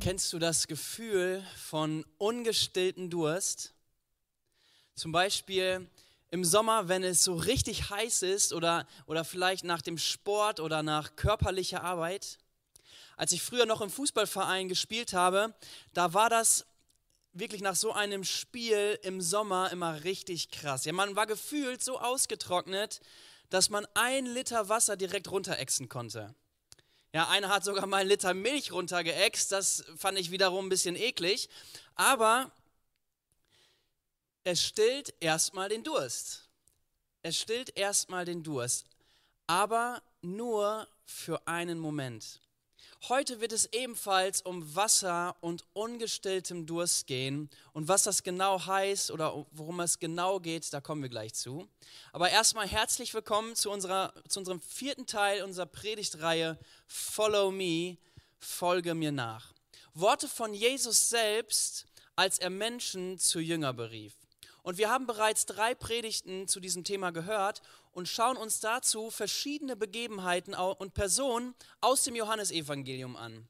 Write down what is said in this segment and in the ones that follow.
Kennst du das Gefühl von ungestillten Durst? Zum Beispiel im Sommer, wenn es so richtig heiß ist oder, oder vielleicht nach dem Sport oder nach körperlicher Arbeit. Als ich früher noch im Fußballverein gespielt habe, da war das wirklich nach so einem Spiel im Sommer immer richtig krass. Ja, man war gefühlt so ausgetrocknet, dass man ein Liter Wasser direkt runterexen konnte. Ja, einer hat sogar mal einen Liter Milch runtergeext, das fand ich wiederum ein bisschen eklig. Aber es stillt erstmal den Durst. Es stillt erstmal den Durst, aber nur für einen Moment. Heute wird es ebenfalls um Wasser und ungestilltem Durst gehen. Und was das genau heißt oder worum es genau geht, da kommen wir gleich zu. Aber erstmal herzlich willkommen zu, unserer, zu unserem vierten Teil unserer Predigtreihe Follow Me, folge mir nach. Worte von Jesus selbst, als er Menschen zu Jünger berief. Und wir haben bereits drei Predigten zu diesem Thema gehört und schauen uns dazu verschiedene Begebenheiten und Personen aus dem Johannesevangelium an.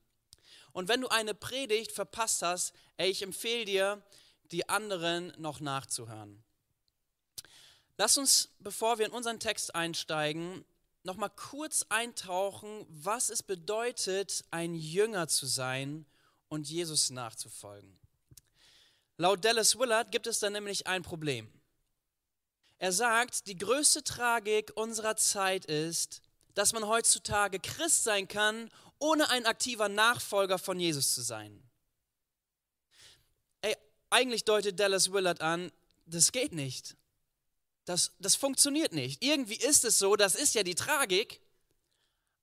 Und wenn du eine Predigt verpasst hast, ey, ich empfehle dir, die anderen noch nachzuhören. Lass uns, bevor wir in unseren Text einsteigen, noch mal kurz eintauchen, was es bedeutet, ein Jünger zu sein und Jesus nachzufolgen. Laut Dallas Willard gibt es da nämlich ein Problem. Er sagt, die größte Tragik unserer Zeit ist, dass man heutzutage Christ sein kann, ohne ein aktiver Nachfolger von Jesus zu sein. Ey, eigentlich deutet Dallas Willard an, das geht nicht. Das, das funktioniert nicht. Irgendwie ist es so, das ist ja die Tragik,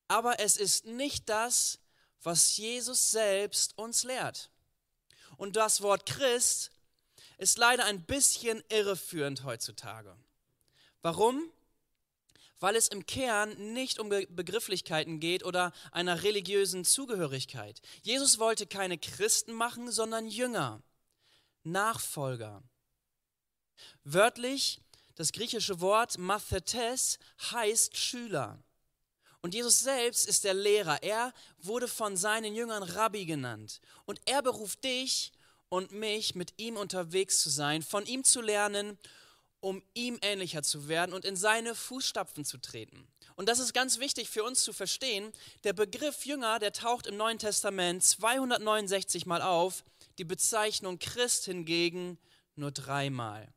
aber es ist nicht das, was Jesus selbst uns lehrt. Und das Wort Christ ist leider ein bisschen irreführend heutzutage. Warum? Weil es im Kern nicht um Begrifflichkeiten geht oder einer religiösen Zugehörigkeit. Jesus wollte keine Christen machen, sondern Jünger, Nachfolger. Wörtlich, das griechische Wort Mathetes heißt Schüler. Und Jesus selbst ist der Lehrer. Er wurde von seinen Jüngern Rabbi genannt. Und er beruft dich und mich, mit ihm unterwegs zu sein, von ihm zu lernen um ihm ähnlicher zu werden und in seine Fußstapfen zu treten. Und das ist ganz wichtig für uns zu verstehen. Der Begriff Jünger, der taucht im Neuen Testament 269 Mal auf, die Bezeichnung Christ hingegen nur dreimal.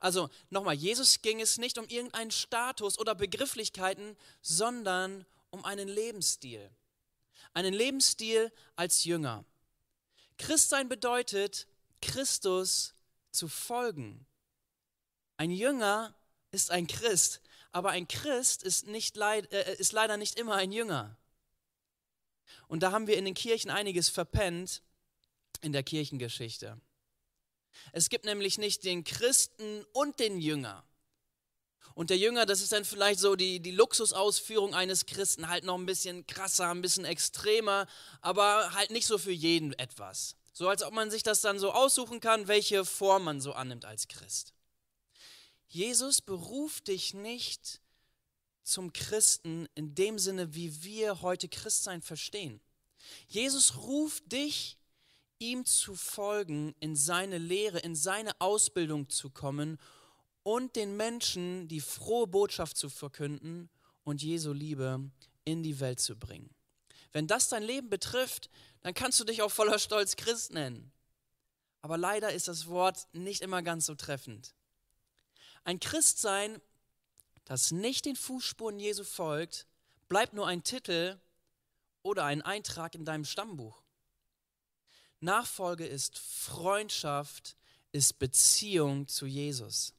Also nochmal, Jesus ging es nicht um irgendeinen Status oder Begrifflichkeiten, sondern um einen Lebensstil. Einen Lebensstil als Jünger. Christsein bedeutet, Christus zu folgen. Ein Jünger ist ein Christ, aber ein Christ ist, nicht leid, äh, ist leider nicht immer ein Jünger. Und da haben wir in den Kirchen einiges verpennt in der Kirchengeschichte. Es gibt nämlich nicht den Christen und den Jünger. Und der Jünger, das ist dann vielleicht so die, die Luxusausführung eines Christen, halt noch ein bisschen krasser, ein bisschen extremer, aber halt nicht so für jeden etwas. So als ob man sich das dann so aussuchen kann, welche Form man so annimmt als Christ. Jesus beruft dich nicht zum Christen in dem Sinne, wie wir heute Christsein verstehen. Jesus ruft dich, ihm zu folgen, in seine Lehre, in seine Ausbildung zu kommen und den Menschen die frohe Botschaft zu verkünden und Jesu Liebe in die Welt zu bringen. Wenn das dein Leben betrifft, dann kannst du dich auch voller Stolz Christ nennen. Aber leider ist das Wort nicht immer ganz so treffend. Ein Christsein, das nicht den Fußspuren Jesu folgt, bleibt nur ein Titel oder ein Eintrag in deinem Stammbuch. Nachfolge ist Freundschaft, ist Beziehung zu Jesus.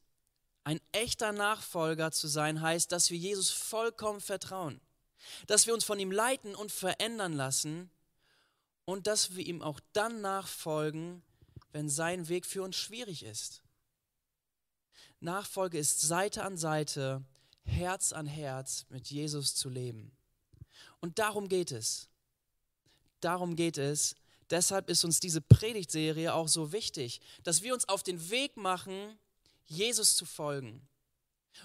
Ein echter Nachfolger zu sein heißt, dass wir Jesus vollkommen vertrauen, dass wir uns von ihm leiten und verändern lassen und dass wir ihm auch dann nachfolgen, wenn sein Weg für uns schwierig ist. Nachfolge ist Seite an Seite, Herz an Herz mit Jesus zu leben. Und darum geht es. Darum geht es. Deshalb ist uns diese Predigtserie auch so wichtig, dass wir uns auf den Weg machen, Jesus zu folgen.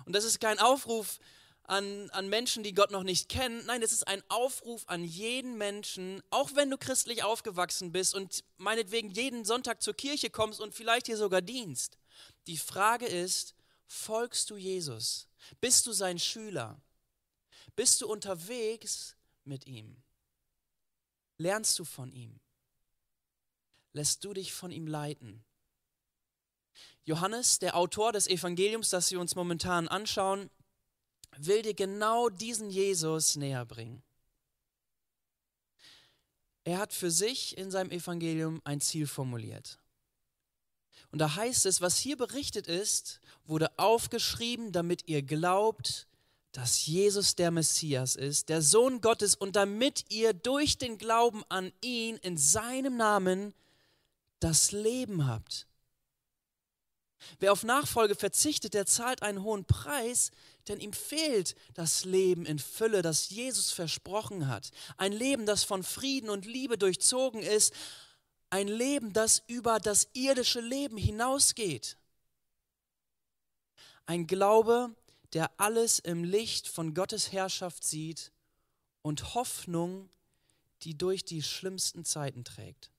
Und das ist kein Aufruf an, an Menschen, die Gott noch nicht kennen. Nein, es ist ein Aufruf an jeden Menschen, auch wenn du christlich aufgewachsen bist und meinetwegen jeden Sonntag zur Kirche kommst und vielleicht hier sogar dienst. Die Frage ist, folgst du Jesus? Bist du sein Schüler? Bist du unterwegs mit ihm? Lernst du von ihm? Lässt du dich von ihm leiten? Johannes, der Autor des Evangeliums, das wir uns momentan anschauen, will dir genau diesen Jesus näher bringen. Er hat für sich in seinem Evangelium ein Ziel formuliert. Und da heißt es, was hier berichtet ist, wurde aufgeschrieben, damit ihr glaubt, dass Jesus der Messias ist, der Sohn Gottes, und damit ihr durch den Glauben an ihn in seinem Namen das Leben habt. Wer auf Nachfolge verzichtet, der zahlt einen hohen Preis, denn ihm fehlt das Leben in Fülle, das Jesus versprochen hat. Ein Leben, das von Frieden und Liebe durchzogen ist. Ein Leben, das über das irdische Leben hinausgeht. Ein Glaube, der alles im Licht von Gottes Herrschaft sieht und Hoffnung, die durch die schlimmsten Zeiten trägt.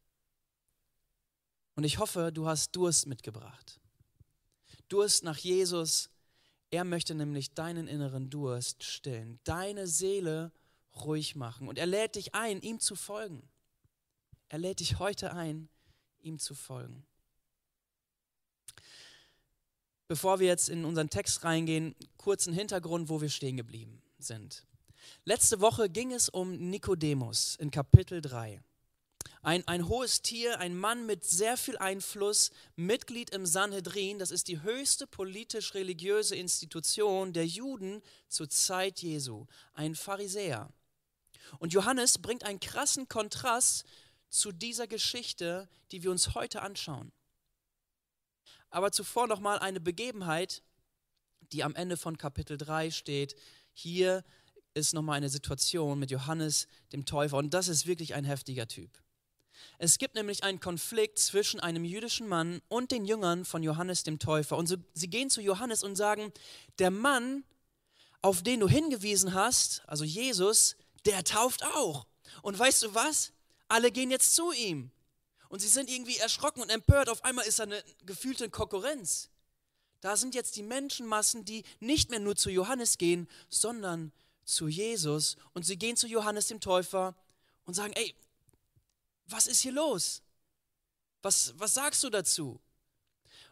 Und ich hoffe, du hast Durst mitgebracht. Durst nach Jesus. Er möchte nämlich deinen inneren Durst stillen, deine Seele ruhig machen. Und er lädt dich ein, ihm zu folgen. Er lädt dich heute ein, ihm zu folgen. Bevor wir jetzt in unseren Text reingehen, kurzen Hintergrund, wo wir stehen geblieben sind. Letzte Woche ging es um Nikodemus in Kapitel 3. Ein, ein hohes Tier, ein Mann mit sehr viel Einfluss, Mitglied im Sanhedrin, das ist die höchste politisch-religiöse Institution der Juden zur Zeit Jesu, ein Pharisäer. Und Johannes bringt einen krassen Kontrast zu dieser Geschichte, die wir uns heute anschauen. Aber zuvor nochmal eine Begebenheit, die am Ende von Kapitel 3 steht. Hier ist nochmal eine Situation mit Johannes dem Täufer und das ist wirklich ein heftiger Typ. Es gibt nämlich einen Konflikt zwischen einem jüdischen Mann und den Jüngern von Johannes dem Täufer. Und so, sie gehen zu Johannes und sagen, der Mann, auf den du hingewiesen hast, also Jesus, der tauft auch. Und weißt du was? Alle gehen jetzt zu ihm. Und sie sind irgendwie erschrocken und empört. Auf einmal ist da eine gefühlte Konkurrenz. Da sind jetzt die Menschenmassen, die nicht mehr nur zu Johannes gehen, sondern zu Jesus. Und sie gehen zu Johannes dem Täufer und sagen, ey, was ist hier los? Was, was sagst du dazu?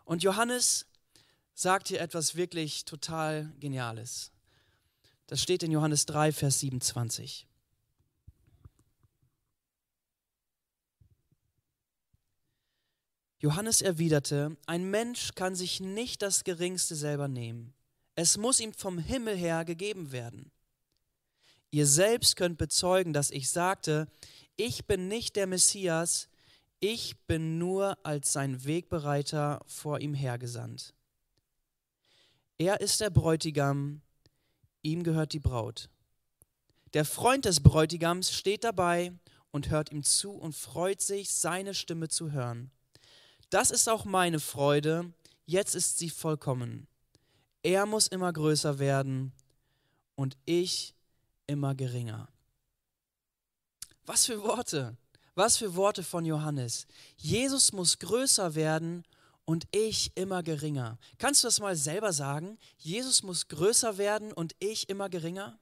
Und Johannes sagt hier etwas wirklich total Geniales. Das steht in Johannes 3, Vers 27. Johannes erwiderte, ein Mensch kann sich nicht das Geringste selber nehmen. Es muss ihm vom Himmel her gegeben werden. Ihr selbst könnt bezeugen, dass ich sagte, ich bin nicht der Messias, ich bin nur als sein Wegbereiter vor ihm hergesandt. Er ist der Bräutigam, ihm gehört die Braut. Der Freund des Bräutigams steht dabei und hört ihm zu und freut sich, seine Stimme zu hören. Das ist auch meine Freude, jetzt ist sie vollkommen. Er muss immer größer werden und ich immer geringer. Was für Worte, was für Worte von Johannes. Jesus muss größer werden und ich immer geringer. Kannst du das mal selber sagen? Jesus muss größer werden und ich immer geringer?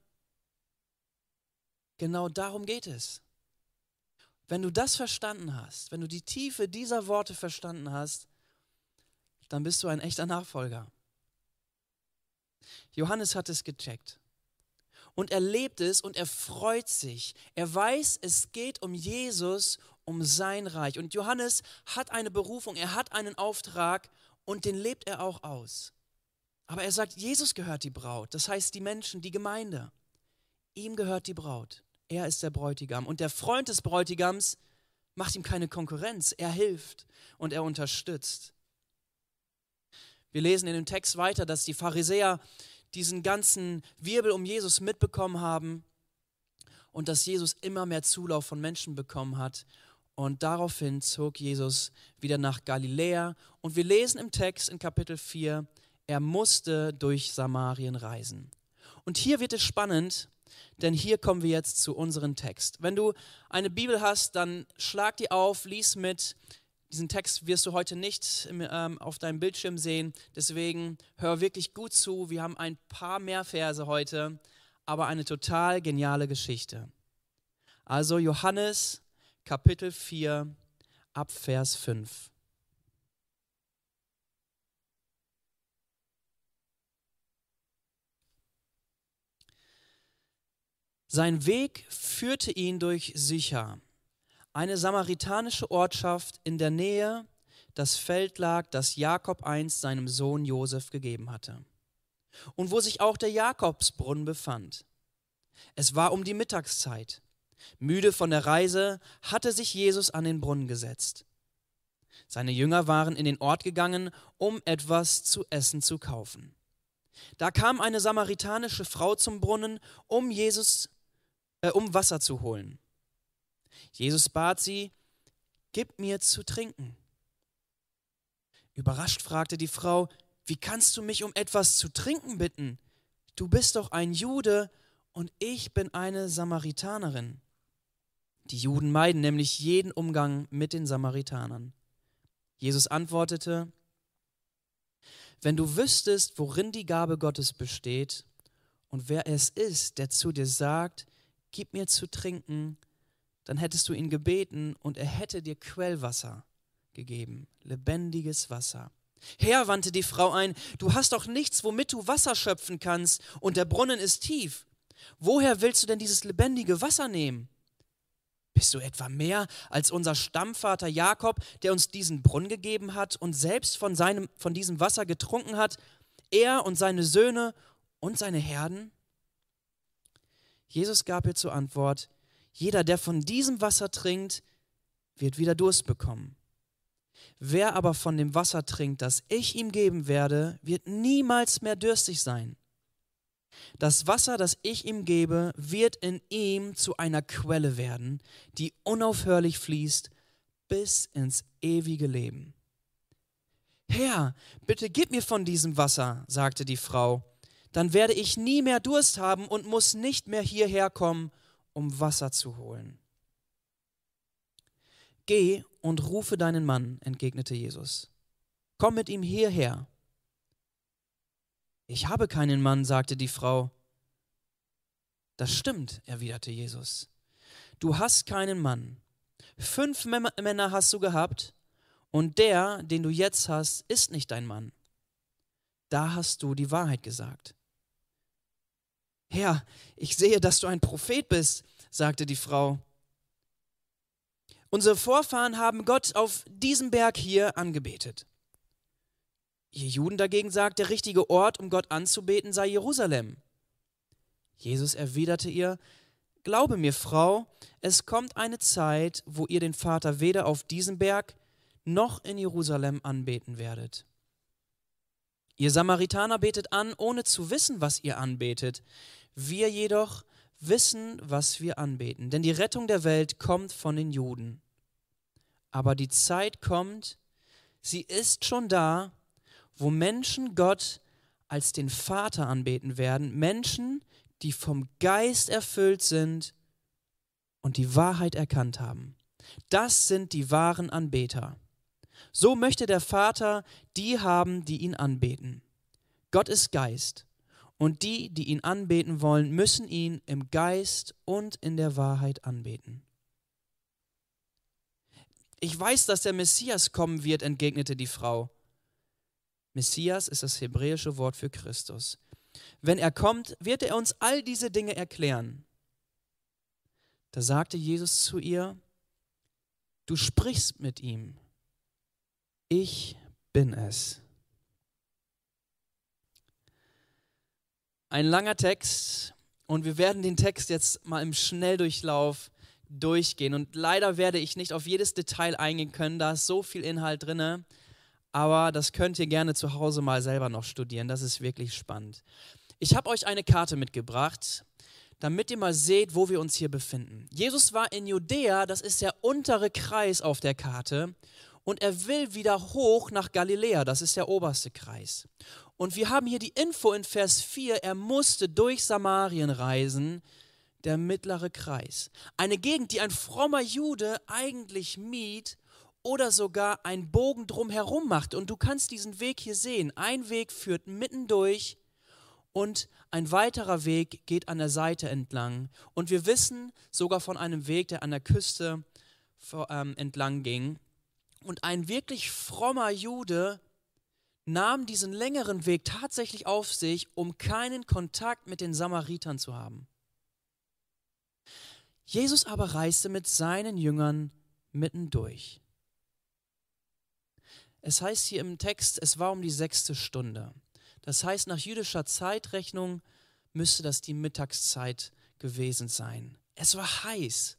Genau darum geht es. Wenn du das verstanden hast, wenn du die Tiefe dieser Worte verstanden hast, dann bist du ein echter Nachfolger. Johannes hat es gecheckt und er lebt es und er freut sich. Er weiß, es geht um Jesus, um sein Reich. Und Johannes hat eine Berufung, er hat einen Auftrag und den lebt er auch aus. Aber er sagt, Jesus gehört die Braut, das heißt die Menschen, die Gemeinde. Ihm gehört die Braut. Er ist der Bräutigam. Und der Freund des Bräutigams macht ihm keine Konkurrenz. Er hilft und er unterstützt. Wir lesen in dem Text weiter, dass die Pharisäer diesen ganzen Wirbel um Jesus mitbekommen haben und dass Jesus immer mehr Zulauf von Menschen bekommen hat. Und daraufhin zog Jesus wieder nach Galiläa. Und wir lesen im Text in Kapitel 4, er musste durch Samarien reisen. Und hier wird es spannend, denn hier kommen wir jetzt zu unserem Text. Wenn du eine Bibel hast, dann schlag die auf, lies mit. Diesen Text wirst du heute nicht ähm, auf deinem Bildschirm sehen. Deswegen hör wirklich gut zu. Wir haben ein paar mehr Verse heute, aber eine total geniale Geschichte. Also Johannes Kapitel 4 ab Vers 5. Sein Weg führte ihn durch Sichar, eine samaritanische Ortschaft in der Nähe, das Feld lag, das Jakob einst seinem Sohn Josef gegeben hatte, und wo sich auch der Jakobsbrunnen befand. Es war um die Mittagszeit. Müde von der Reise hatte sich Jesus an den Brunnen gesetzt. Seine Jünger waren in den Ort gegangen, um etwas zu essen zu kaufen. Da kam eine samaritanische Frau zum Brunnen, um Jesus äh, um Wasser zu holen. Jesus bat sie, gib mir zu trinken. Überrascht fragte die Frau, wie kannst du mich um etwas zu trinken bitten? Du bist doch ein Jude und ich bin eine Samaritanerin. Die Juden meiden nämlich jeden Umgang mit den Samaritanern. Jesus antwortete, wenn du wüsstest, worin die Gabe Gottes besteht und wer es ist, der zu dir sagt, gib mir zu trinken, dann hättest du ihn gebeten und er hätte dir Quellwasser gegeben, lebendiges Wasser. Herr, wandte die Frau ein, du hast doch nichts, womit du Wasser schöpfen kannst, und der Brunnen ist tief. Woher willst du denn dieses lebendige Wasser nehmen? Bist du etwa mehr als unser Stammvater Jakob, der uns diesen Brunnen gegeben hat und selbst von, seinem, von diesem Wasser getrunken hat, er und seine Söhne und seine Herden? Jesus gab ihr zur Antwort, jeder, der von diesem Wasser trinkt, wird wieder Durst bekommen. Wer aber von dem Wasser trinkt, das ich ihm geben werde, wird niemals mehr durstig sein. Das Wasser, das ich ihm gebe, wird in ihm zu einer Quelle werden, die unaufhörlich fließt bis ins ewige Leben. Herr, bitte gib mir von diesem Wasser, sagte die Frau, dann werde ich nie mehr Durst haben und muss nicht mehr hierher kommen, um Wasser zu holen. Geh und rufe deinen Mann, entgegnete Jesus. Komm mit ihm hierher. Ich habe keinen Mann, sagte die Frau. Das stimmt, erwiderte Jesus. Du hast keinen Mann. Fünf Männer hast du gehabt, und der, den du jetzt hast, ist nicht dein Mann. Da hast du die Wahrheit gesagt. Herr, ich sehe, dass du ein Prophet bist, sagte die Frau. Unsere Vorfahren haben Gott auf diesem Berg hier angebetet. Ihr Juden dagegen sagt, der richtige Ort, um Gott anzubeten, sei Jerusalem. Jesus erwiderte ihr, Glaube mir, Frau, es kommt eine Zeit, wo ihr den Vater weder auf diesem Berg noch in Jerusalem anbeten werdet. Ihr Samaritaner betet an, ohne zu wissen, was ihr anbetet. Wir jedoch wissen, was wir anbeten, denn die Rettung der Welt kommt von den Juden. Aber die Zeit kommt, sie ist schon da, wo Menschen Gott als den Vater anbeten werden, Menschen, die vom Geist erfüllt sind und die Wahrheit erkannt haben. Das sind die wahren Anbeter. So möchte der Vater die haben, die ihn anbeten. Gott ist Geist und die, die ihn anbeten wollen, müssen ihn im Geist und in der Wahrheit anbeten. Ich weiß, dass der Messias kommen wird, entgegnete die Frau. Messias ist das hebräische Wort für Christus. Wenn er kommt, wird er uns all diese Dinge erklären. Da sagte Jesus zu ihr, du sprichst mit ihm. Ich bin es. Ein langer Text und wir werden den Text jetzt mal im Schnelldurchlauf durchgehen. Und leider werde ich nicht auf jedes Detail eingehen können, da ist so viel Inhalt drin. Aber das könnt ihr gerne zu Hause mal selber noch studieren. Das ist wirklich spannend. Ich habe euch eine Karte mitgebracht, damit ihr mal seht, wo wir uns hier befinden. Jesus war in Judäa, das ist der untere Kreis auf der Karte. Und er will wieder hoch nach Galiläa, das ist der oberste Kreis. Und wir haben hier die Info in Vers 4, er musste durch Samarien reisen, der mittlere Kreis. Eine Gegend, die ein frommer Jude eigentlich mied oder sogar einen Bogen drumherum macht. Und du kannst diesen Weg hier sehen. Ein Weg führt mitten durch und ein weiterer Weg geht an der Seite entlang. Und wir wissen sogar von einem Weg, der an der Küste ähm, entlang ging. Und ein wirklich frommer Jude nahm diesen längeren Weg tatsächlich auf sich, um keinen Kontakt mit den Samaritern zu haben. Jesus aber reiste mit seinen Jüngern mittendurch. Es heißt hier im Text, es war um die sechste Stunde. Das heißt, nach jüdischer Zeitrechnung müsste das die Mittagszeit gewesen sein. Es war heiß.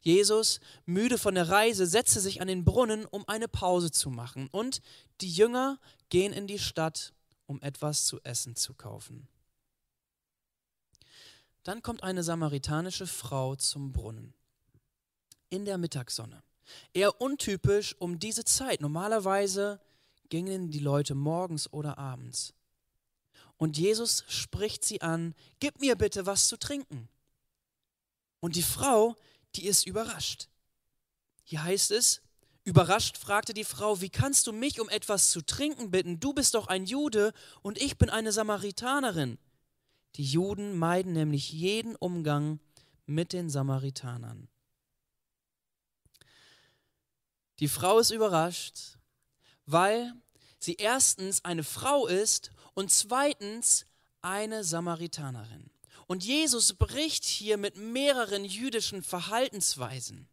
Jesus, müde von der Reise, setzte sich an den Brunnen, um eine Pause zu machen. Und die Jünger gehen in die Stadt, um etwas zu essen zu kaufen. Dann kommt eine samaritanische Frau zum Brunnen in der Mittagssonne. Eher untypisch um diese Zeit. Normalerweise gingen die Leute morgens oder abends. Und Jesus spricht sie an, gib mir bitte was zu trinken. Und die Frau, die ist überrascht. Hier heißt es, überrascht fragte die Frau, wie kannst du mich um etwas zu trinken bitten? Du bist doch ein Jude und ich bin eine Samaritanerin. Die Juden meiden nämlich jeden Umgang mit den Samaritanern. Die Frau ist überrascht, weil sie erstens eine Frau ist und zweitens eine Samaritanerin. Und Jesus bricht hier mit mehreren jüdischen Verhaltensweisen.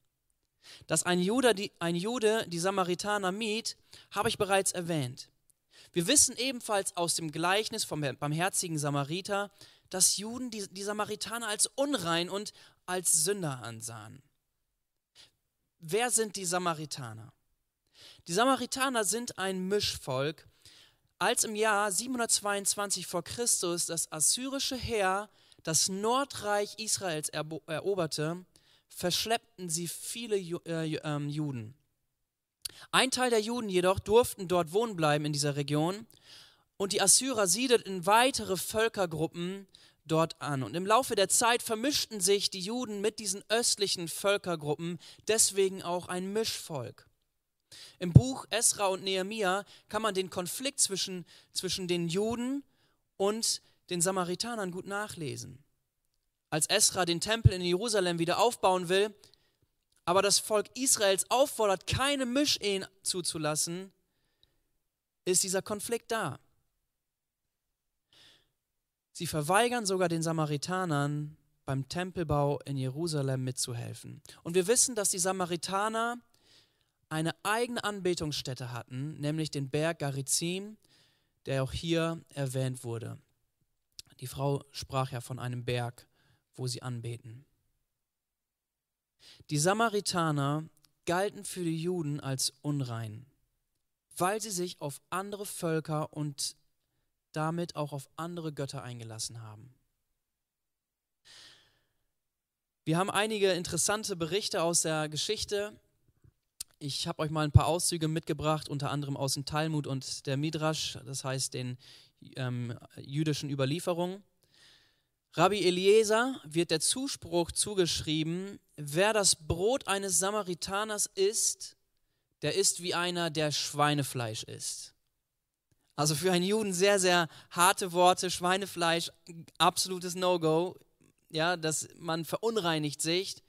Dass ein Jude die, ein Jude die Samaritaner mied, habe ich bereits erwähnt. Wir wissen ebenfalls aus dem Gleichnis vom barmherzigen Samariter, dass Juden die, die Samaritaner als unrein und als Sünder ansahen. Wer sind die Samaritaner? Die Samaritaner sind ein Mischvolk. Als im Jahr 722 vor Christus das assyrische Heer das Nordreich Israels eroberte, verschleppten sie viele äh, ähm, Juden. Ein Teil der Juden jedoch durften dort wohnen bleiben in dieser Region und die Assyrer siedelten weitere Völkergruppen dort an. Und im Laufe der Zeit vermischten sich die Juden mit diesen östlichen Völkergruppen, deswegen auch ein Mischvolk. Im Buch Esra und Nehemia kann man den Konflikt zwischen, zwischen den Juden und den Samaritanern gut nachlesen. Als Esra den Tempel in Jerusalem wieder aufbauen will, aber das Volk Israels auffordert, keine Mischehen zuzulassen, ist dieser Konflikt da. Sie verweigern sogar den Samaritanern beim Tempelbau in Jerusalem mitzuhelfen. Und wir wissen, dass die Samaritaner eine eigene Anbetungsstätte hatten, nämlich den Berg Garizim, der auch hier erwähnt wurde. Die Frau sprach ja von einem Berg, wo sie anbeten. Die Samaritaner galten für die Juden als unrein, weil sie sich auf andere Völker und damit auch auf andere Götter eingelassen haben. Wir haben einige interessante Berichte aus der Geschichte. Ich habe euch mal ein paar Auszüge mitgebracht, unter anderem aus dem Talmud und der Midrash, das heißt den ähm, jüdischen Überlieferungen. Rabbi Eliezer wird der Zuspruch zugeschrieben, wer das Brot eines Samaritaners isst, der ist wie einer, der Schweinefleisch isst. Also für einen Juden sehr, sehr harte Worte. Schweinefleisch, absolutes No-Go. Ja, dass man verunreinigt sich.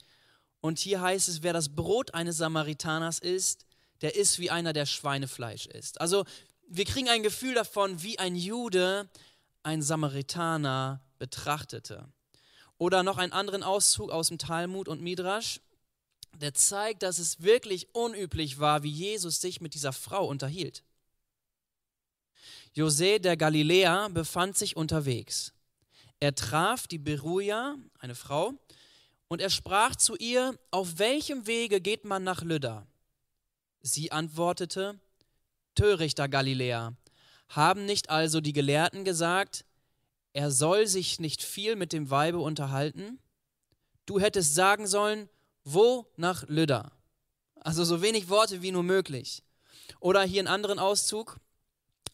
Und hier heißt es, wer das Brot eines Samaritaners isst, der ist wie einer, der Schweinefleisch isst. Also wir kriegen ein Gefühl davon, wie ein Jude ein Samaritaner betrachtete. Oder noch einen anderen Auszug aus dem Talmud und Midrash, der zeigt, dass es wirklich unüblich war, wie Jesus sich mit dieser Frau unterhielt. Jose der Galiläer befand sich unterwegs. Er traf die Beruja, eine Frau, und er sprach zu ihr, auf welchem Wege geht man nach Lydda? Sie antwortete, Törichter Galiläer, haben nicht also die Gelehrten gesagt, er soll sich nicht viel mit dem Weibe unterhalten? Du hättest sagen sollen, wo nach Lydda? Also so wenig Worte wie nur möglich. Oder hier einen anderen Auszug,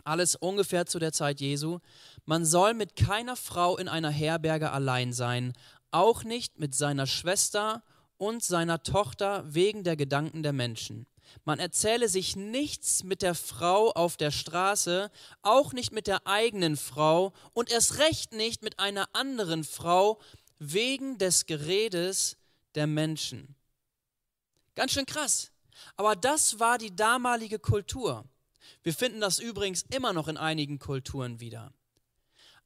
alles ungefähr zu der Zeit Jesu. Man soll mit keiner Frau in einer Herberge allein sein, auch nicht mit seiner Schwester und seiner Tochter wegen der Gedanken der Menschen. Man erzähle sich nichts mit der Frau auf der Straße, auch nicht mit der eigenen Frau und erst recht nicht mit einer anderen Frau wegen des Geredes der Menschen. Ganz schön krass. Aber das war die damalige Kultur. Wir finden das übrigens immer noch in einigen Kulturen wieder.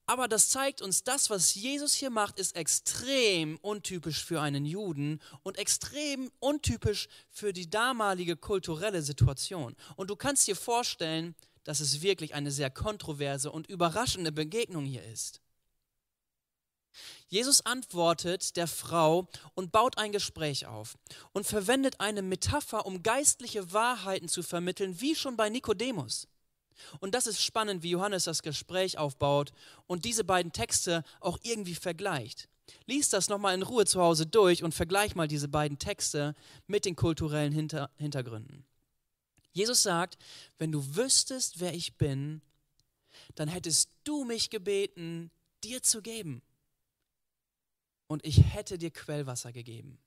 Aber das zeigt uns, das, was Jesus hier macht, ist extrem untypisch für einen Juden und extrem untypisch für die damalige kulturelle Situation. Und du kannst dir vorstellen, dass es wirklich eine sehr kontroverse und überraschende Begegnung hier ist. Jesus antwortet der Frau und baut ein Gespräch auf und verwendet eine Metapher, um geistliche Wahrheiten zu vermitteln, wie schon bei Nikodemus. Und das ist spannend, wie Johannes das Gespräch aufbaut und diese beiden Texte auch irgendwie vergleicht. Lies das nochmal in Ruhe zu Hause durch und vergleich mal diese beiden Texte mit den kulturellen Hinter Hintergründen. Jesus sagt, wenn du wüsstest, wer ich bin, dann hättest du mich gebeten, dir zu geben. Und ich hätte dir Quellwasser gegeben.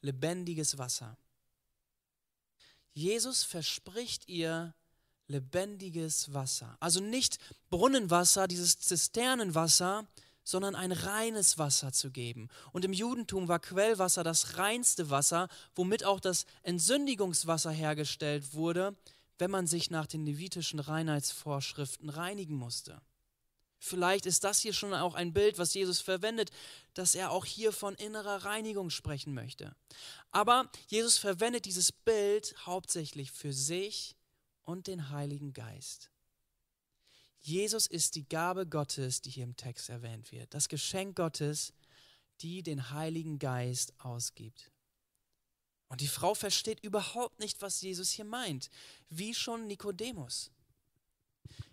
Lebendiges Wasser. Jesus verspricht ihr lebendiges Wasser. Also nicht Brunnenwasser, dieses Zisternenwasser, sondern ein reines Wasser zu geben. Und im Judentum war Quellwasser das reinste Wasser, womit auch das Entsündigungswasser hergestellt wurde, wenn man sich nach den levitischen Reinheitsvorschriften reinigen musste. Vielleicht ist das hier schon auch ein Bild, was Jesus verwendet, dass er auch hier von innerer Reinigung sprechen möchte. Aber Jesus verwendet dieses Bild hauptsächlich für sich und den Heiligen Geist. Jesus ist die Gabe Gottes, die hier im Text erwähnt wird, das Geschenk Gottes, die den Heiligen Geist ausgibt. Und die Frau versteht überhaupt nicht, was Jesus hier meint, wie schon Nikodemus.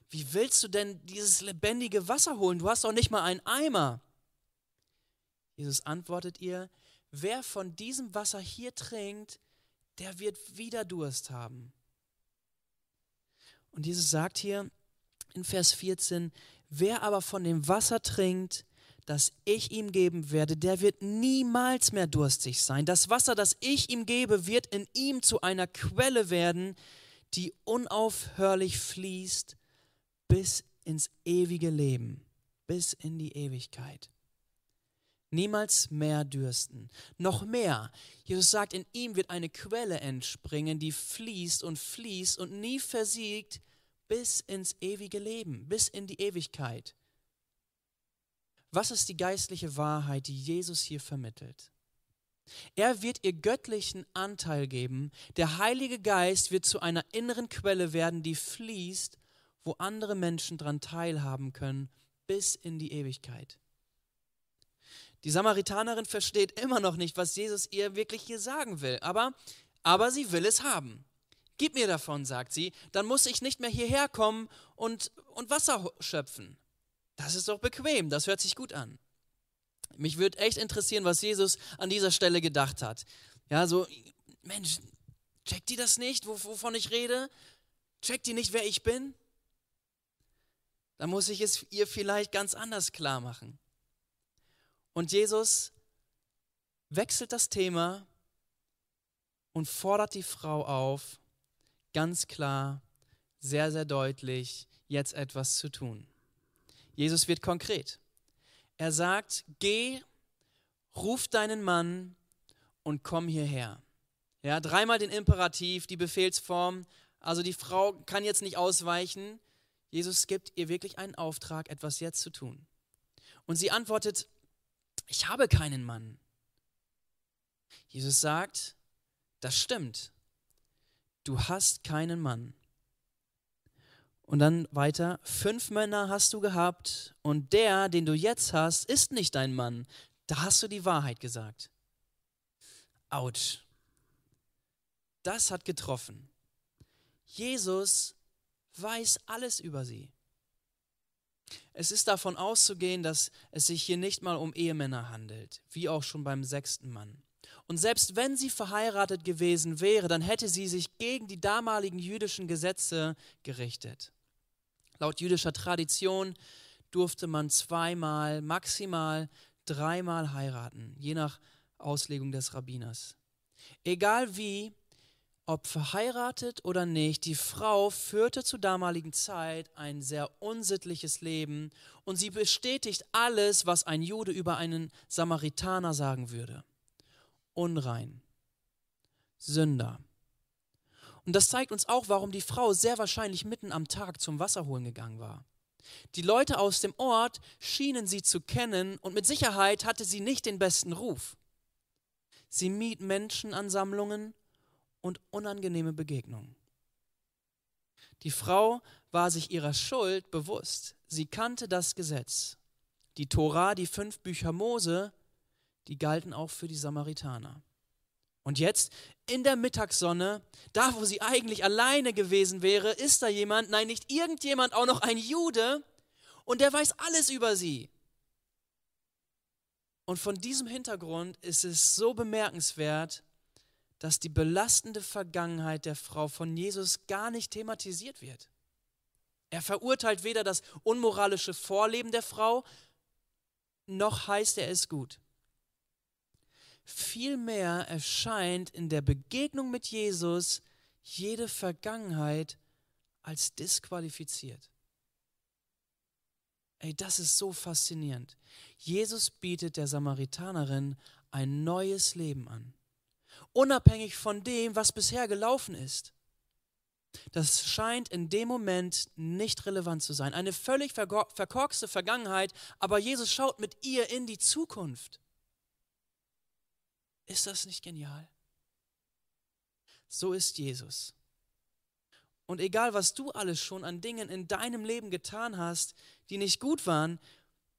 Wie willst du denn dieses lebendige Wasser holen? Du hast doch nicht mal einen Eimer. Jesus antwortet ihr, wer von diesem Wasser hier trinkt, der wird wieder Durst haben. Und Jesus sagt hier in Vers 14, wer aber von dem Wasser trinkt, das ich ihm geben werde, der wird niemals mehr durstig sein. Das Wasser, das ich ihm gebe, wird in ihm zu einer Quelle werden, die unaufhörlich fließt bis ins ewige Leben, bis in die Ewigkeit. Niemals mehr dürsten. Noch mehr. Jesus sagt, in ihm wird eine Quelle entspringen, die fließt und fließt und nie versiegt bis ins ewige Leben, bis in die Ewigkeit. Was ist die geistliche Wahrheit, die Jesus hier vermittelt? Er wird ihr göttlichen Anteil geben. Der Heilige Geist wird zu einer inneren Quelle werden, die fließt, wo andere Menschen daran teilhaben können, bis in die Ewigkeit. Die Samaritanerin versteht immer noch nicht, was Jesus ihr wirklich hier sagen will, aber, aber sie will es haben. Gib mir davon, sagt sie, dann muss ich nicht mehr hierher kommen und, und Wasser schöpfen. Das ist doch bequem, das hört sich gut an. Mich würde echt interessieren, was Jesus an dieser Stelle gedacht hat. Ja, so, Mensch, checkt die das nicht, wovon ich rede? Checkt die nicht, wer ich bin? Dann muss ich es ihr vielleicht ganz anders klar machen. Und Jesus wechselt das Thema und fordert die Frau auf, ganz klar, sehr, sehr deutlich, jetzt etwas zu tun. Jesus wird konkret. Er sagt, geh, ruf deinen Mann und komm hierher. Ja, dreimal den Imperativ, die Befehlsform. Also die Frau kann jetzt nicht ausweichen. Jesus gibt ihr wirklich einen Auftrag, etwas jetzt zu tun. Und sie antwortet, ich habe keinen Mann. Jesus sagt, das stimmt. Du hast keinen Mann. Und dann weiter, fünf Männer hast du gehabt und der, den du jetzt hast, ist nicht dein Mann. Da hast du die Wahrheit gesagt. Autsch. Das hat getroffen. Jesus weiß alles über sie. Es ist davon auszugehen, dass es sich hier nicht mal um Ehemänner handelt, wie auch schon beim sechsten Mann. Und selbst wenn sie verheiratet gewesen wäre, dann hätte sie sich gegen die damaligen jüdischen Gesetze gerichtet. Laut jüdischer Tradition durfte man zweimal, maximal dreimal heiraten, je nach Auslegung des Rabbiners. Egal wie, ob verheiratet oder nicht, die Frau führte zur damaligen Zeit ein sehr unsittliches Leben und sie bestätigt alles, was ein Jude über einen Samaritaner sagen würde. Unrein, Sünder. Und das zeigt uns auch, warum die Frau sehr wahrscheinlich mitten am Tag zum Wasser holen gegangen war. Die Leute aus dem Ort schienen sie zu kennen und mit Sicherheit hatte sie nicht den besten Ruf. Sie mied Menschenansammlungen und unangenehme Begegnungen. Die Frau war sich ihrer Schuld bewusst. Sie kannte das Gesetz. Die Tora, die fünf Bücher Mose, die galten auch für die Samaritaner. Und jetzt in der Mittagssonne, da wo sie eigentlich alleine gewesen wäre, ist da jemand, nein, nicht irgendjemand, auch noch ein Jude, und der weiß alles über sie. Und von diesem Hintergrund ist es so bemerkenswert, dass die belastende Vergangenheit der Frau von Jesus gar nicht thematisiert wird. Er verurteilt weder das unmoralische Vorleben der Frau, noch heißt er es gut. Vielmehr erscheint in der Begegnung mit Jesus jede Vergangenheit als disqualifiziert. Ey, das ist so faszinierend. Jesus bietet der Samaritanerin ein neues Leben an, unabhängig von dem, was bisher gelaufen ist. Das scheint in dem Moment nicht relevant zu sein. Eine völlig verkorkste Vergangenheit, aber Jesus schaut mit ihr in die Zukunft. Ist das nicht genial? So ist Jesus. Und egal, was du alles schon an Dingen in deinem Leben getan hast, die nicht gut waren,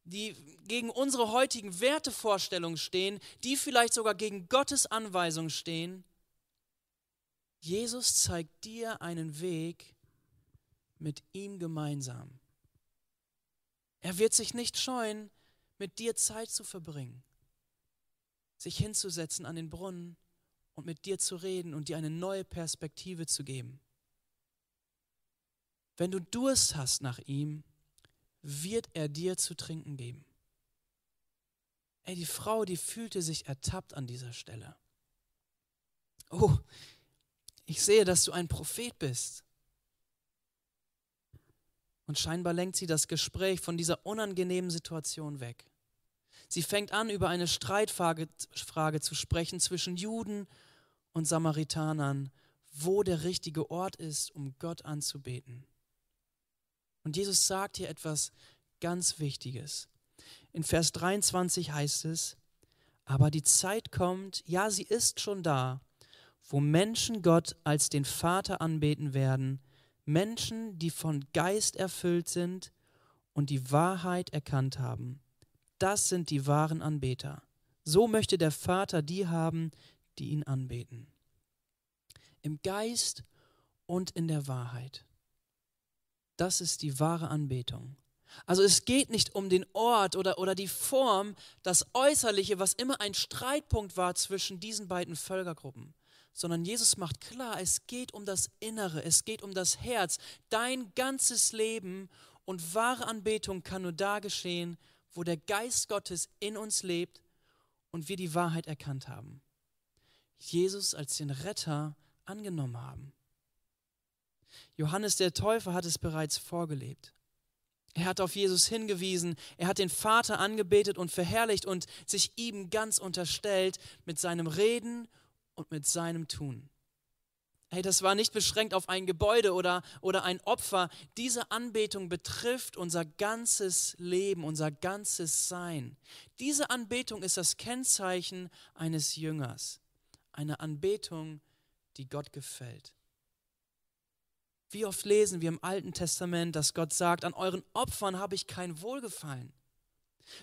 die gegen unsere heutigen Wertevorstellungen stehen, die vielleicht sogar gegen Gottes Anweisung stehen, Jesus zeigt dir einen Weg mit ihm gemeinsam. Er wird sich nicht scheuen, mit dir Zeit zu verbringen sich hinzusetzen an den Brunnen und mit dir zu reden und dir eine neue Perspektive zu geben. Wenn du Durst hast nach ihm, wird er dir zu trinken geben. Ey, die Frau, die fühlte sich ertappt an dieser Stelle. Oh, ich sehe, dass du ein Prophet bist. Und scheinbar lenkt sie das Gespräch von dieser unangenehmen Situation weg. Sie fängt an, über eine Streitfrage Frage zu sprechen zwischen Juden und Samaritanern, wo der richtige Ort ist, um Gott anzubeten. Und Jesus sagt hier etwas ganz Wichtiges. In Vers 23 heißt es, aber die Zeit kommt, ja, sie ist schon da, wo Menschen Gott als den Vater anbeten werden, Menschen, die von Geist erfüllt sind und die Wahrheit erkannt haben das sind die wahren Anbeter. So möchte der Vater die haben, die ihn anbeten. Im Geist und in der Wahrheit. Das ist die wahre Anbetung. Also es geht nicht um den Ort oder, oder die Form, das Äußerliche, was immer ein Streitpunkt war zwischen diesen beiden Völkergruppen, sondern Jesus macht klar, es geht um das Innere, es geht um das Herz. Dein ganzes Leben und wahre Anbetung kann nur da geschehen, wo der Geist Gottes in uns lebt und wir die Wahrheit erkannt haben. Jesus als den Retter angenommen haben. Johannes der Täufer hat es bereits vorgelebt. Er hat auf Jesus hingewiesen, er hat den Vater angebetet und verherrlicht und sich ihm ganz unterstellt mit seinem Reden und mit seinem Tun. Hey, das war nicht beschränkt auf ein Gebäude oder, oder ein Opfer. Diese Anbetung betrifft unser ganzes Leben, unser ganzes Sein. Diese Anbetung ist das Kennzeichen eines Jüngers. Eine Anbetung, die Gott gefällt. Wie oft lesen wir im Alten Testament, dass Gott sagt, an euren Opfern habe ich kein Wohlgefallen.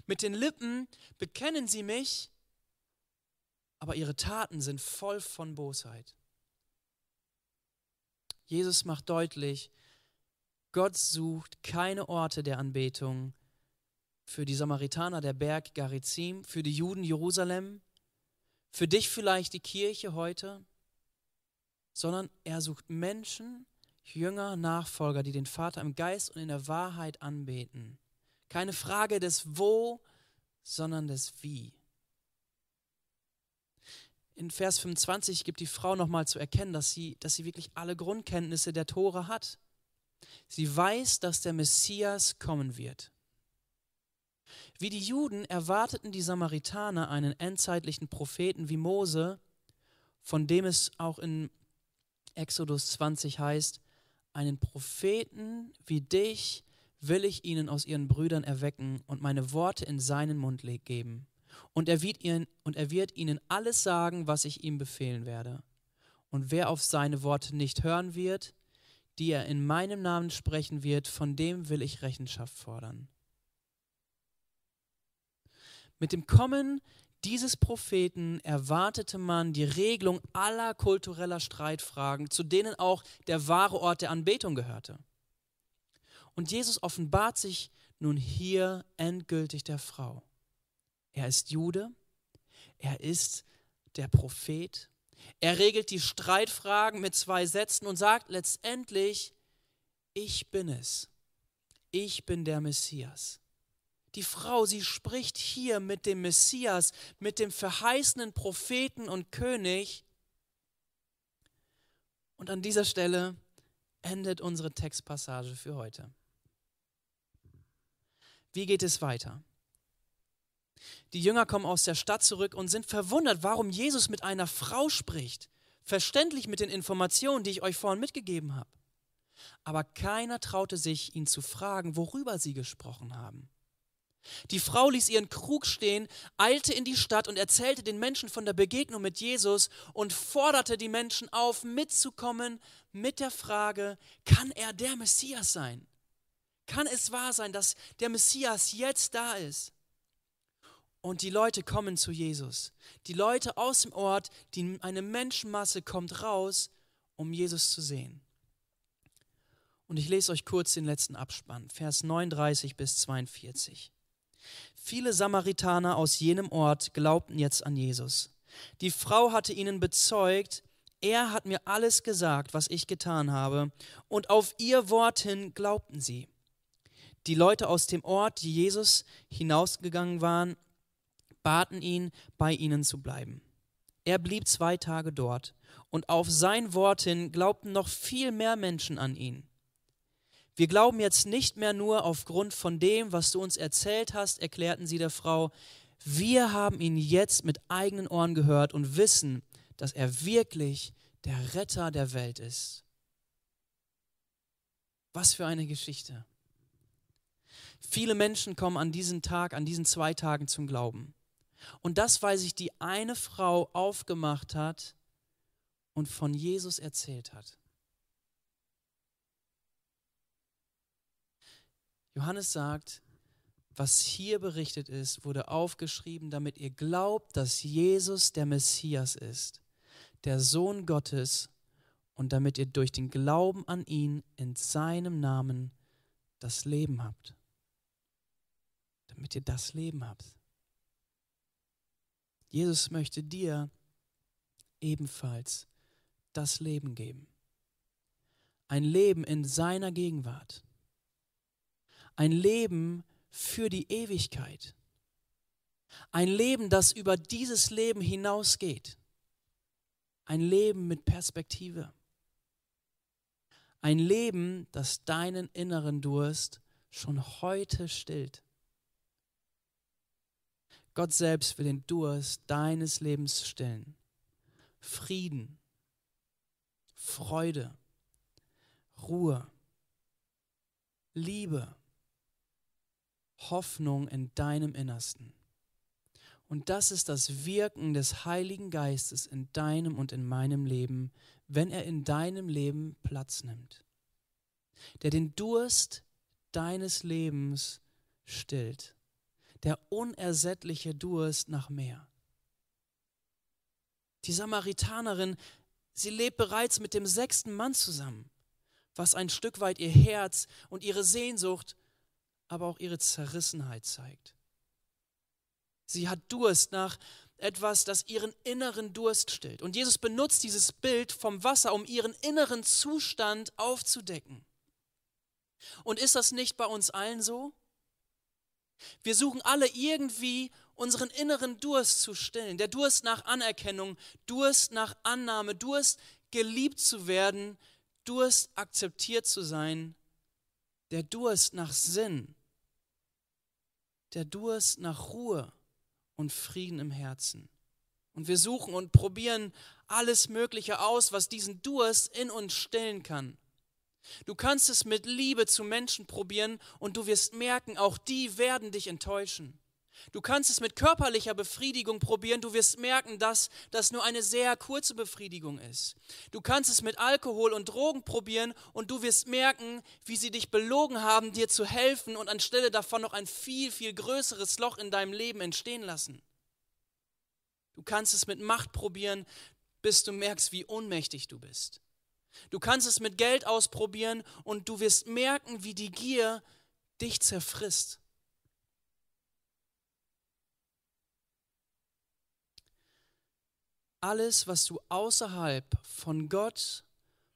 Mit den Lippen bekennen sie mich, aber ihre Taten sind voll von Bosheit. Jesus macht deutlich, Gott sucht keine Orte der Anbetung für die Samaritaner der Berg Garizim, für die Juden Jerusalem, für dich vielleicht die Kirche heute, sondern er sucht Menschen, Jünger, Nachfolger, die den Vater im Geist und in der Wahrheit anbeten. Keine Frage des Wo, sondern des Wie. In Vers 25 gibt die Frau nochmal zu erkennen, dass sie, dass sie wirklich alle Grundkenntnisse der Tore hat. Sie weiß, dass der Messias kommen wird. Wie die Juden erwarteten die Samaritaner einen endzeitlichen Propheten wie Mose, von dem es auch in Exodus 20 heißt, einen Propheten wie dich will ich ihnen aus ihren Brüdern erwecken und meine Worte in seinen Mund geben. Und er, wird ihnen, und er wird ihnen alles sagen, was ich ihm befehlen werde. Und wer auf seine Worte nicht hören wird, die er in meinem Namen sprechen wird, von dem will ich Rechenschaft fordern. Mit dem Kommen dieses Propheten erwartete man die Regelung aller kultureller Streitfragen, zu denen auch der wahre Ort der Anbetung gehörte. Und Jesus offenbart sich nun hier endgültig der Frau. Er ist Jude, er ist der Prophet, er regelt die Streitfragen mit zwei Sätzen und sagt letztendlich, ich bin es, ich bin der Messias. Die Frau, sie spricht hier mit dem Messias, mit dem verheißenen Propheten und König. Und an dieser Stelle endet unsere Textpassage für heute. Wie geht es weiter? Die Jünger kommen aus der Stadt zurück und sind verwundert, warum Jesus mit einer Frau spricht. Verständlich mit den Informationen, die ich euch vorhin mitgegeben habe. Aber keiner traute sich, ihn zu fragen, worüber sie gesprochen haben. Die Frau ließ ihren Krug stehen, eilte in die Stadt und erzählte den Menschen von der Begegnung mit Jesus und forderte die Menschen auf, mitzukommen mit der Frage, kann er der Messias sein? Kann es wahr sein, dass der Messias jetzt da ist? Und die Leute kommen zu Jesus. Die Leute aus dem Ort, die, eine Menschenmasse kommt raus, um Jesus zu sehen. Und ich lese euch kurz den letzten Abspann, Vers 39 bis 42. Viele Samaritaner aus jenem Ort glaubten jetzt an Jesus. Die Frau hatte ihnen bezeugt, er hat mir alles gesagt, was ich getan habe, und auf ihr Wort hin glaubten sie. Die Leute aus dem Ort, die Jesus hinausgegangen waren, baten ihn, bei ihnen zu bleiben. Er blieb zwei Tage dort, und auf sein Wort hin glaubten noch viel mehr Menschen an ihn. Wir glauben jetzt nicht mehr nur aufgrund von dem, was du uns erzählt hast, erklärten sie der Frau. Wir haben ihn jetzt mit eigenen Ohren gehört und wissen, dass er wirklich der Retter der Welt ist. Was für eine Geschichte. Viele Menschen kommen an diesem Tag, an diesen zwei Tagen zum Glauben. Und das, weil sich die eine Frau aufgemacht hat und von Jesus erzählt hat. Johannes sagt, was hier berichtet ist, wurde aufgeschrieben, damit ihr glaubt, dass Jesus der Messias ist, der Sohn Gottes, und damit ihr durch den Glauben an ihn in seinem Namen das Leben habt. Damit ihr das Leben habt. Jesus möchte dir ebenfalls das Leben geben. Ein Leben in seiner Gegenwart. Ein Leben für die Ewigkeit. Ein Leben, das über dieses Leben hinausgeht. Ein Leben mit Perspektive. Ein Leben, das deinen inneren Durst schon heute stillt. Gott selbst will den Durst deines Lebens stillen. Frieden, Freude, Ruhe, Liebe, Hoffnung in deinem Innersten. Und das ist das Wirken des Heiligen Geistes in deinem und in meinem Leben, wenn er in deinem Leben Platz nimmt. Der den Durst deines Lebens stillt der unersättliche Durst nach mehr. Die Samaritanerin, sie lebt bereits mit dem sechsten Mann zusammen, was ein Stück weit ihr Herz und ihre Sehnsucht, aber auch ihre Zerrissenheit zeigt. Sie hat Durst nach, etwas, das ihren inneren Durst stillt. Und Jesus benutzt dieses Bild vom Wasser, um ihren inneren Zustand aufzudecken. Und ist das nicht bei uns allen so? Wir suchen alle irgendwie unseren inneren Durst zu stillen. Der Durst nach Anerkennung, Durst nach Annahme, Durst geliebt zu werden, Durst akzeptiert zu sein, der Durst nach Sinn, der Durst nach Ruhe und Frieden im Herzen. Und wir suchen und probieren alles Mögliche aus, was diesen Durst in uns stillen kann. Du kannst es mit Liebe zu Menschen probieren und du wirst merken, auch die werden dich enttäuschen. Du kannst es mit körperlicher Befriedigung probieren, du wirst merken, dass das nur eine sehr kurze Befriedigung ist. Du kannst es mit Alkohol und Drogen probieren und du wirst merken, wie sie dich belogen haben, dir zu helfen und anstelle davon noch ein viel, viel größeres Loch in deinem Leben entstehen lassen. Du kannst es mit Macht probieren, bis du merkst, wie ohnmächtig du bist. Du kannst es mit Geld ausprobieren und du wirst merken, wie die Gier dich zerfrisst. Alles, was du außerhalb von Gott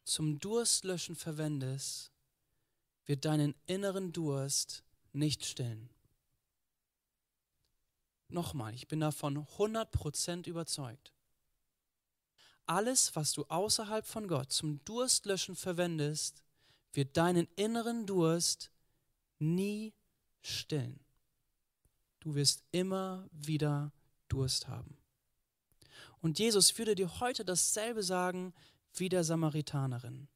zum Durstlöschen verwendest, wird deinen inneren Durst nicht stillen. Nochmal, ich bin davon 100% überzeugt alles, was du außerhalb von Gott zum Durstlöschen verwendest, wird deinen inneren Durst nie stillen. Du wirst immer wieder Durst haben. Und Jesus würde dir heute dasselbe sagen wie der Samaritanerin.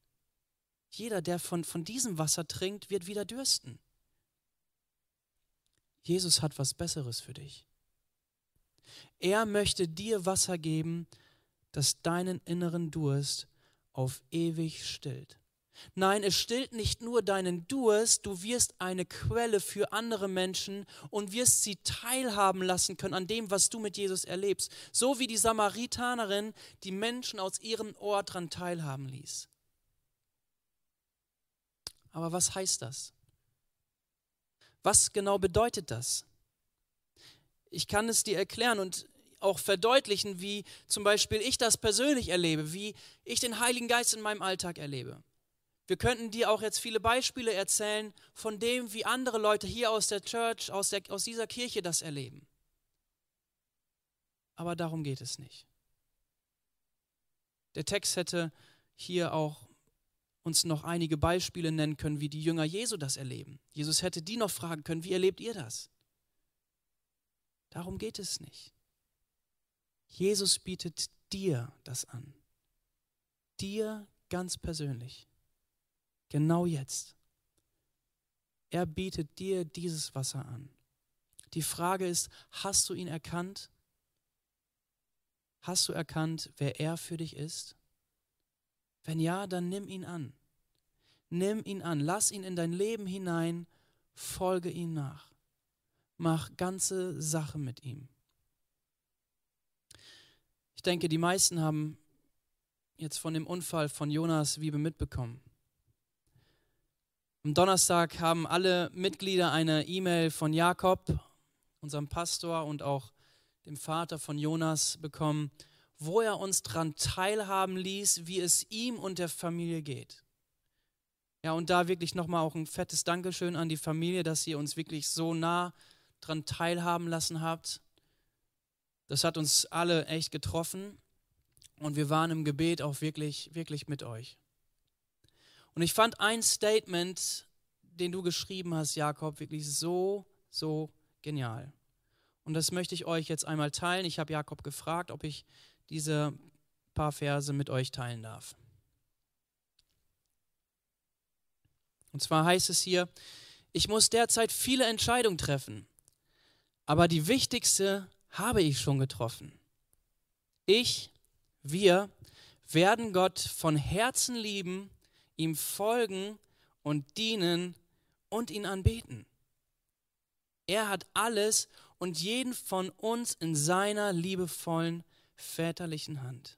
Jeder, der von, von diesem Wasser trinkt, wird wieder dürsten. Jesus hat was Besseres für dich. Er möchte dir Wasser geben, das deinen inneren Durst auf ewig stillt. Nein, es stillt nicht nur deinen Durst, du wirst eine Quelle für andere Menschen und wirst sie teilhaben lassen können an dem, was du mit Jesus erlebst. So wie die Samaritanerin die Menschen aus ihrem Ort daran teilhaben ließ. Aber was heißt das? Was genau bedeutet das? Ich kann es dir erklären und auch verdeutlichen, wie zum Beispiel ich das persönlich erlebe, wie ich den Heiligen Geist in meinem Alltag erlebe. Wir könnten dir auch jetzt viele Beispiele erzählen von dem, wie andere Leute hier aus der Church, aus, der, aus dieser Kirche das erleben. Aber darum geht es nicht. Der Text hätte hier auch uns noch einige Beispiele nennen können, wie die Jünger Jesu das erleben. Jesus hätte die noch fragen können, wie erlebt ihr das? Darum geht es nicht. Jesus bietet dir das an. Dir ganz persönlich. Genau jetzt. Er bietet dir dieses Wasser an. Die Frage ist, hast du ihn erkannt? Hast du erkannt, wer er für dich ist? Wenn ja, dann nimm ihn an. Nimm ihn an, lass ihn in dein Leben hinein, folge ihm nach. Mach ganze Sache mit ihm. Ich denke, die meisten haben jetzt von dem Unfall von Jonas Wiebe mitbekommen. Am Donnerstag haben alle Mitglieder eine E-Mail von Jakob, unserem Pastor und auch dem Vater von Jonas bekommen, wo er uns daran teilhaben ließ, wie es ihm und der Familie geht. Ja, und da wirklich nochmal auch ein fettes Dankeschön an die Familie, dass ihr uns wirklich so nah daran teilhaben lassen habt. Das hat uns alle echt getroffen und wir waren im Gebet auch wirklich, wirklich mit euch. Und ich fand ein Statement, den du geschrieben hast, Jakob, wirklich so, so genial. Und das möchte ich euch jetzt einmal teilen. Ich habe Jakob gefragt, ob ich diese paar Verse mit euch teilen darf. Und zwar heißt es hier, ich muss derzeit viele Entscheidungen treffen, aber die wichtigste habe ich schon getroffen. Ich, wir werden Gott von Herzen lieben, ihm folgen und dienen und ihn anbeten. Er hat alles und jeden von uns in seiner liebevollen väterlichen Hand.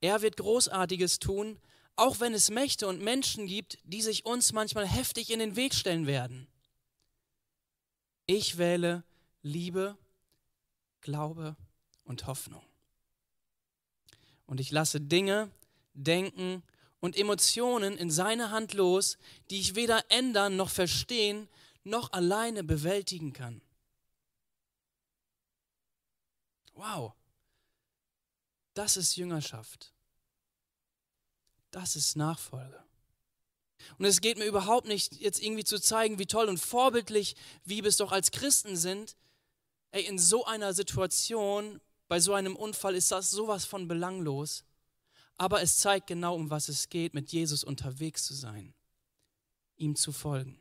Er wird Großartiges tun, auch wenn es Mächte und Menschen gibt, die sich uns manchmal heftig in den Weg stellen werden. Ich wähle Liebe, Glaube und Hoffnung. Und ich lasse Dinge, Denken und Emotionen in seine Hand los, die ich weder ändern noch verstehen noch alleine bewältigen kann. Wow, das ist Jüngerschaft. Das ist Nachfolge. Und es geht mir überhaupt nicht, jetzt irgendwie zu zeigen, wie toll und vorbildlich wir es doch als Christen sind. Ey, in so einer Situation, bei so einem Unfall ist das sowas von belanglos. Aber es zeigt genau, um was es geht, mit Jesus unterwegs zu sein, ihm zu folgen.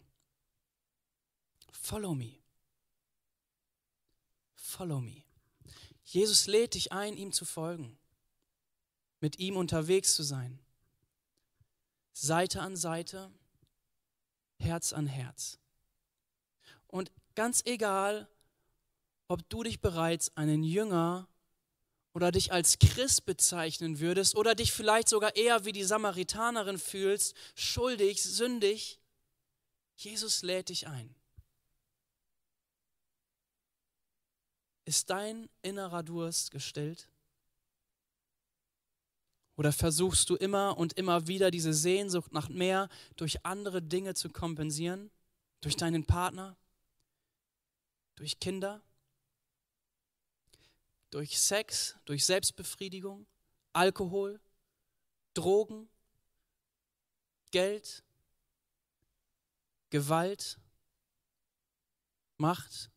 Follow me. Follow me. Jesus lädt dich ein, ihm zu folgen, mit ihm unterwegs zu sein. Seite an Seite, Herz an Herz. Und ganz egal, ob du dich bereits einen Jünger oder dich als Christ bezeichnen würdest oder dich vielleicht sogar eher wie die Samaritanerin fühlst, schuldig, sündig, Jesus lädt dich ein. Ist dein innerer Durst gestillt? Oder versuchst du immer und immer wieder diese Sehnsucht nach mehr durch andere Dinge zu kompensieren? Durch deinen Partner? Durch Kinder? Durch Sex? Durch Selbstbefriedigung? Alkohol? Drogen? Geld? Gewalt? Macht?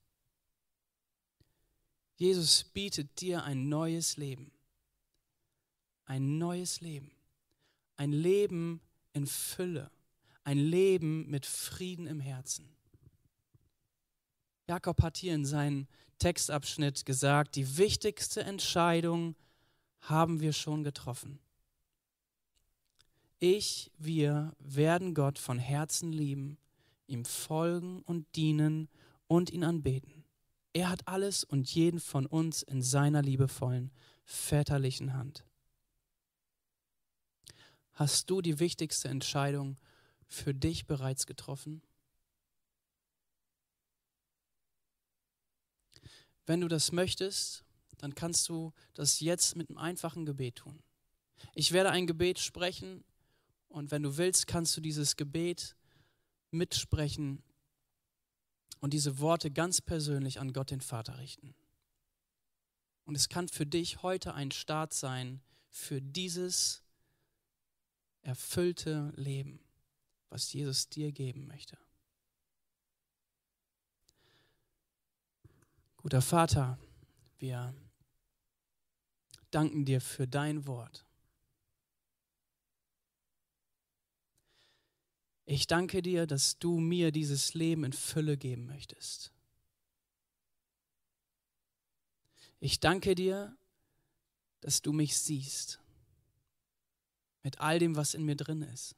Jesus bietet dir ein neues Leben ein neues Leben. Ein Leben in Fülle. Ein Leben mit Frieden im Herzen. Jakob hat hier in seinem Textabschnitt gesagt, die wichtigste Entscheidung haben wir schon getroffen. Ich, wir werden Gott von Herzen lieben, ihm folgen und dienen und ihn anbeten. Er hat alles und jeden von uns in seiner liebevollen, väterlichen Hand. Hast du die wichtigste Entscheidung für dich bereits getroffen? Wenn du das möchtest, dann kannst du das jetzt mit einem einfachen Gebet tun. Ich werde ein Gebet sprechen und wenn du willst, kannst du dieses Gebet mitsprechen und diese Worte ganz persönlich an Gott den Vater richten. Und es kann für dich heute ein Start sein für dieses erfüllte Leben, was Jesus dir geben möchte. Guter Vater, wir danken dir für dein Wort. Ich danke dir, dass du mir dieses Leben in Fülle geben möchtest. Ich danke dir, dass du mich siehst mit all dem, was in mir drin ist.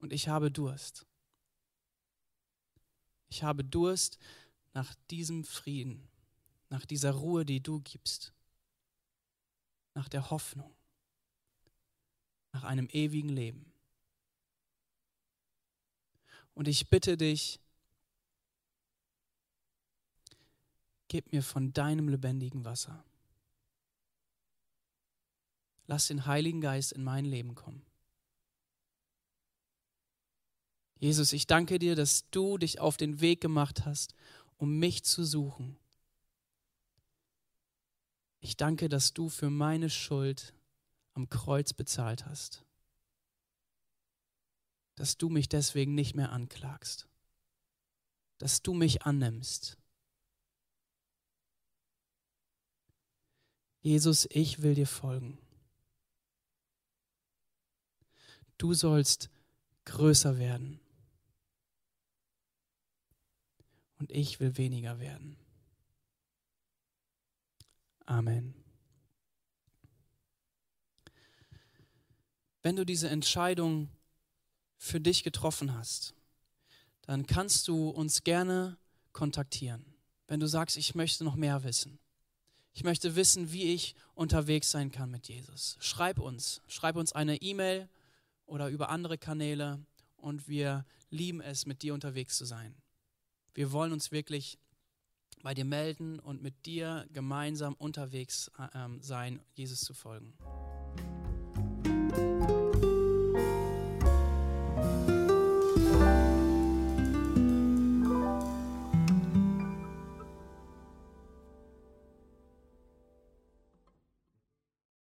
Und ich habe Durst. Ich habe Durst nach diesem Frieden, nach dieser Ruhe, die du gibst, nach der Hoffnung, nach einem ewigen Leben. Und ich bitte dich, gib mir von deinem lebendigen Wasser. Lass den Heiligen Geist in mein Leben kommen. Jesus, ich danke dir, dass du dich auf den Weg gemacht hast, um mich zu suchen. Ich danke, dass du für meine Schuld am Kreuz bezahlt hast. Dass du mich deswegen nicht mehr anklagst. Dass du mich annimmst. Jesus, ich will dir folgen. Du sollst größer werden. Und ich will weniger werden. Amen. Wenn du diese Entscheidung für dich getroffen hast, dann kannst du uns gerne kontaktieren. Wenn du sagst, ich möchte noch mehr wissen. Ich möchte wissen, wie ich unterwegs sein kann mit Jesus. Schreib uns. Schreib uns eine E-Mail oder über andere Kanäle und wir lieben es, mit dir unterwegs zu sein. Wir wollen uns wirklich bei dir melden und mit dir gemeinsam unterwegs äh, ähm, sein, Jesus zu folgen.